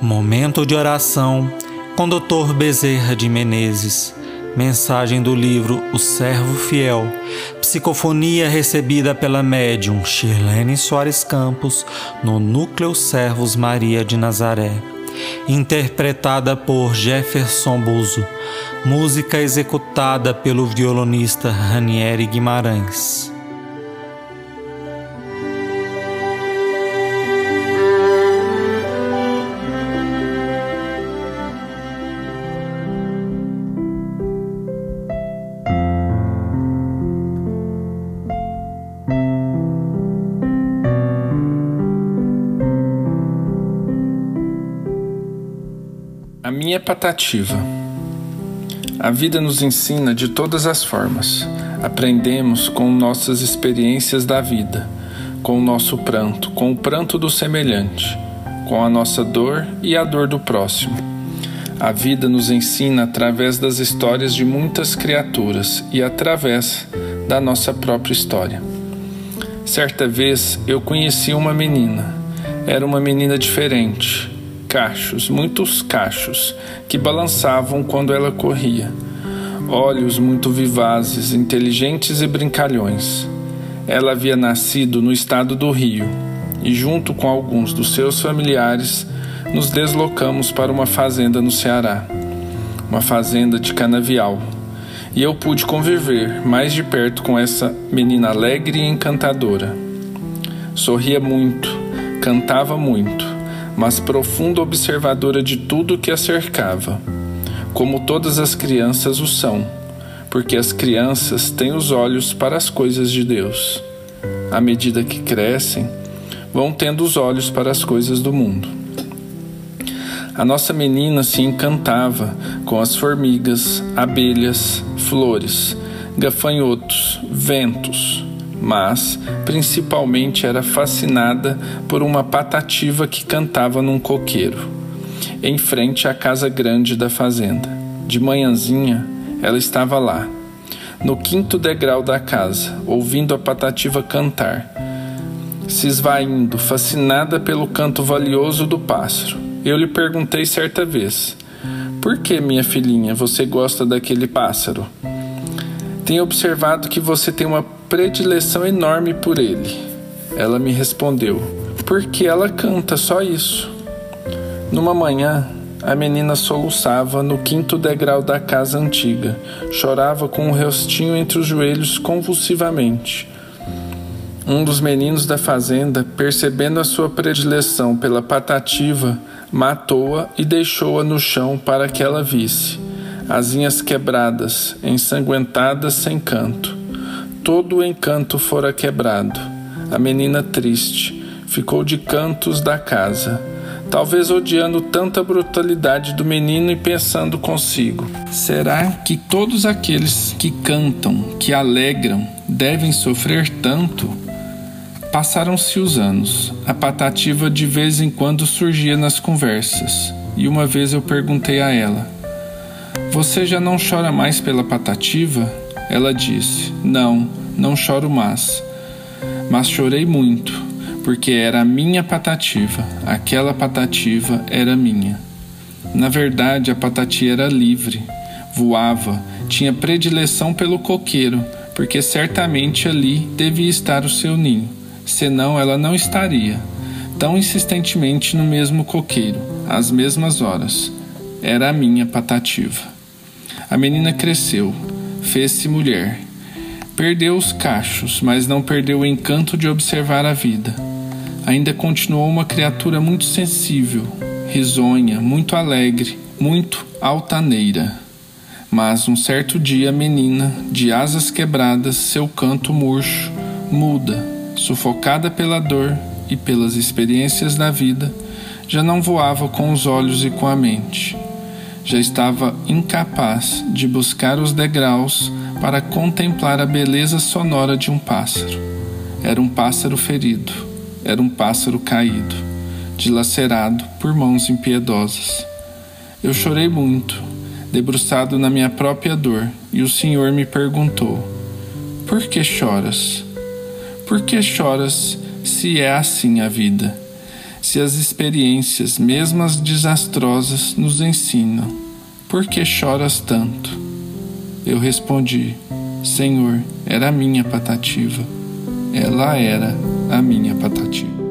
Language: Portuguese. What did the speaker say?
Momento de oração com Dr. Bezerra de Menezes. Mensagem do livro O Servo Fiel. Psicofonia recebida pela médium Shirlene Soares Campos no Núcleo Servos Maria de Nazaré. Interpretada por Jefferson Buzo. Música executada pelo violonista Ranieri Guimarães. A minha patativa. A vida nos ensina de todas as formas. Aprendemos com nossas experiências da vida, com o nosso pranto, com o pranto do semelhante, com a nossa dor e a dor do próximo. A vida nos ensina através das histórias de muitas criaturas e através da nossa própria história. Certa vez eu conheci uma menina. Era uma menina diferente, cachos, muitos cachos, que balançavam quando ela corria. Olhos muito vivazes, inteligentes e brincalhões. Ela havia nascido no estado do Rio e, junto com alguns dos seus familiares, nos deslocamos para uma fazenda no Ceará, uma fazenda de canavial. E eu pude conviver mais de perto com essa menina alegre e encantadora. Sorria muito, cantava muito mas profunda observadora de tudo que a cercava, como todas as crianças o são, porque as crianças têm os olhos para as coisas de Deus. À medida que crescem, vão tendo os olhos para as coisas do mundo. A nossa menina se encantava com as formigas, abelhas, flores, gafanhotos, ventos, mas principalmente era fascinada por uma patativa que cantava num coqueiro, em frente à casa grande da fazenda. De manhãzinha, ela estava lá, no quinto degrau da casa, ouvindo a patativa cantar, se esvaindo, fascinada pelo canto valioso do pássaro. Eu lhe perguntei certa vez: Por que, minha filhinha, você gosta daquele pássaro? Tenho observado que você tem uma predileção enorme por ele. Ela me respondeu: Porque ela canta só isso. Numa manhã, a menina soluçava no quinto degrau da casa antiga, chorava com o rostinho entre os joelhos convulsivamente. Um dos meninos da fazenda, percebendo a sua predileção pela patativa, matou-a e deixou-a no chão para que ela visse asinhas quebradas, ensanguentadas sem canto. Todo o encanto fora quebrado. A menina triste ficou de cantos da casa, talvez odiando tanta brutalidade do menino e pensando consigo: será que todos aqueles que cantam, que alegram, devem sofrer tanto? Passaram-se os anos. A patativa de vez em quando surgia nas conversas, e uma vez eu perguntei a ela: você já não chora mais pela patativa? Ela disse: Não, não choro mais. Mas chorei muito, porque era a minha patativa, aquela patativa era minha. Na verdade, a patativa era livre, voava, tinha predileção pelo coqueiro, porque certamente ali devia estar o seu ninho, senão ela não estaria tão insistentemente no mesmo coqueiro, às mesmas horas. Era a minha patativa. A menina cresceu, fez-se mulher. Perdeu os cachos, mas não perdeu o encanto de observar a vida. Ainda continuou uma criatura muito sensível, risonha, muito alegre, muito altaneira. Mas um certo dia a menina, de asas quebradas, seu canto murcho, muda, sufocada pela dor e pelas experiências da vida, já não voava com os olhos e com a mente já estava incapaz de buscar os degraus para contemplar a beleza sonora de um pássaro. Era um pássaro ferido, era um pássaro caído, dilacerado por mãos impiedosas. Eu chorei muito, debruçado na minha própria dor, e o Senhor me perguntou: Por que choras? Por que choras se é assim a vida? Se as experiências, mesmo as desastrosas, nos ensinam, por que choras tanto? Eu respondi: Senhor, era minha patativa. Ela era a minha patativa.